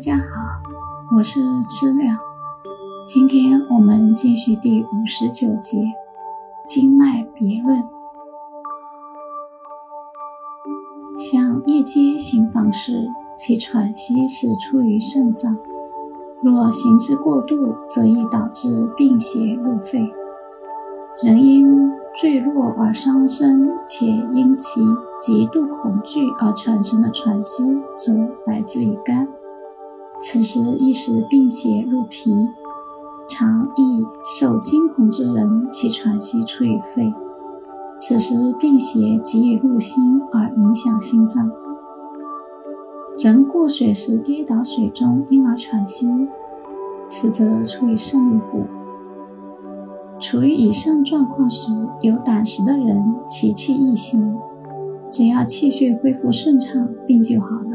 大家好，我是知了。今天我们继续第五十九节经脉别论。像夜间行房事，其喘息是出于肾脏，若行之过度，则易导致病邪入肺。人因坠落而伤身，且因其极度恐惧而产生的喘息，则来自于肝。此时易使病邪入脾，常易受惊恐之人，其喘息出于肺。此时病邪极易入心而影响心脏。人过水时跌倒水中，因而喘息，此则出于肾部。处于以上状况时，有胆识的人，其气易行，只要气血恢复顺畅，病就好了。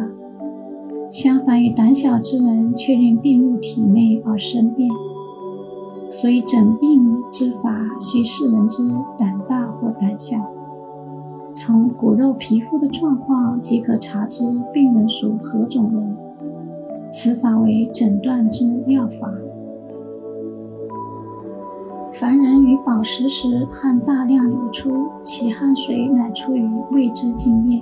相反于胆小之人，确认病入体内而生变。所以诊病之法，需世人之胆大或胆小。从骨肉皮肤的状况即可查知病人属何种人。此法为诊断之要法。凡人于饱食时，汗大量流出，其汗水乃出于胃之津液。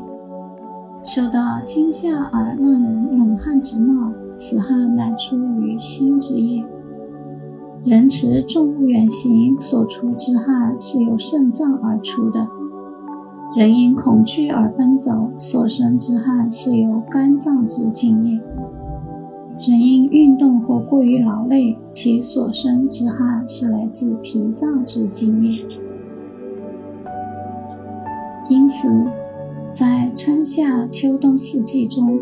受到惊吓而让人冷汗直冒，此汗乃出于心之液。人持重物远行所出之汗，是由肾脏而出的；人因恐惧而奔走所生之汗，是由肝脏之津液。人因运动或过于劳累，其所生之汗是来自脾脏之津液。因此，在春夏秋冬四季中，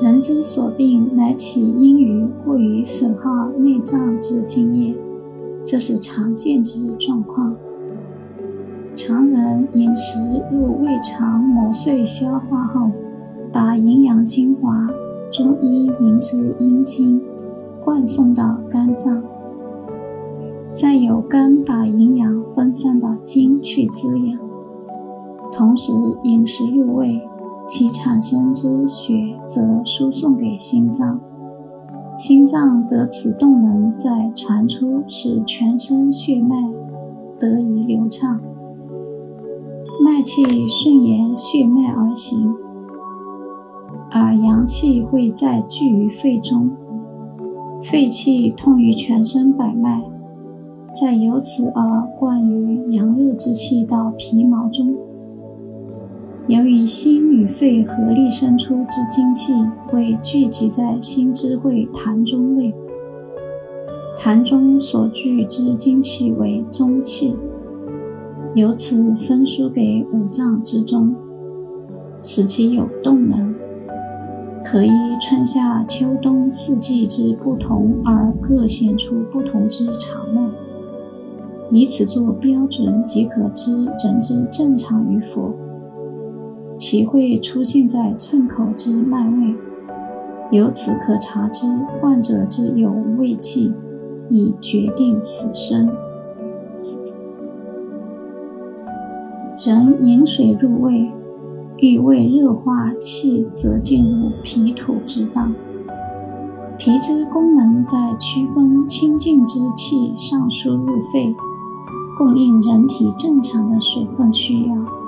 人之所病乃起因于过于损耗内脏之津液，这是常见之状况。常人饮食入胃肠磨碎消化后，把营养精华。中医名之阴精，灌送到肝脏，再由肝把营养分散到精去滋养。同时，饮食入胃，其产生之血则输送给心脏，心脏得此动能，再传出，使全身血脉得以流畅，脉气顺沿血脉而行。而阳气会再聚于肺中，肺气通于全身百脉，再由此而灌于阳热之气到皮毛中。由于心与肺合力生出之精气会聚集在心之会痰中内，痰中所聚之精气为中气，由此分输给五脏之中，使其有动能。可依春夏秋冬四季之不同而各显出不同之常脉，以此作标准，即可知人之正常与否。其会出现在寸口之脉位，由此可察知患者之有无胃气，以决定死生。人饮水入胃。欲胃热化气，则进入脾土之脏。脾之功能在区分清净之气上输入肺，供应人体正常的水分需要。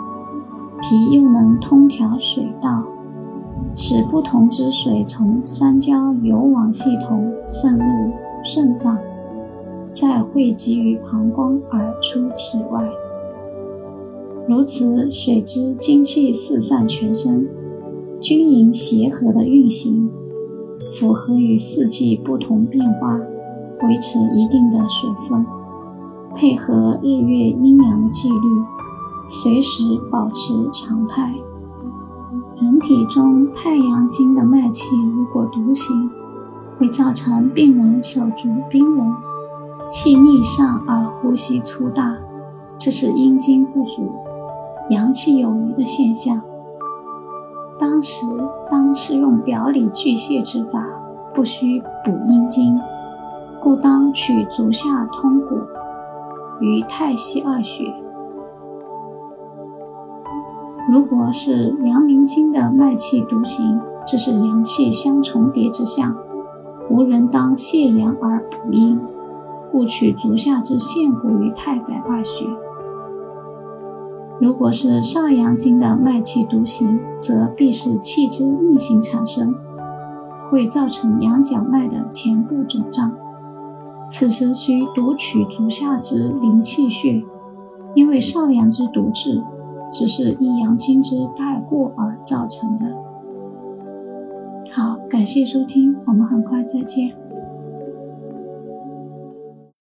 脾又能通调水道，使不同之水从三焦游往系统渗入肾脏，再汇集于膀胱而出体外。如此，水之精气四散全身，均匀协和的运行，符合于四季不同变化，维持一定的水分，配合日月阴阳的纪律，随时保持常态。人体中太阳经的脉气如果独行，会造成病人手足冰冷，气逆上而呼吸粗大，这是阴经不足。阳气有余的现象，当时当适用表里俱泄之法，不需补阴经，故当取足下通骨与太溪二穴。如果是阳明经的脉气独行，这是阳气相重叠之象，无人当泄阳而补阴，故取足下之陷谷于太白二穴。如果是少阳经的脉气独行，则必是气之逆行产生，会造成阳角脉的前部肿胀。此时需独取足下之灵气穴，因为少阳之独滞，只是阴阳经之太过而造成的。好，感谢收听，我们很快再见。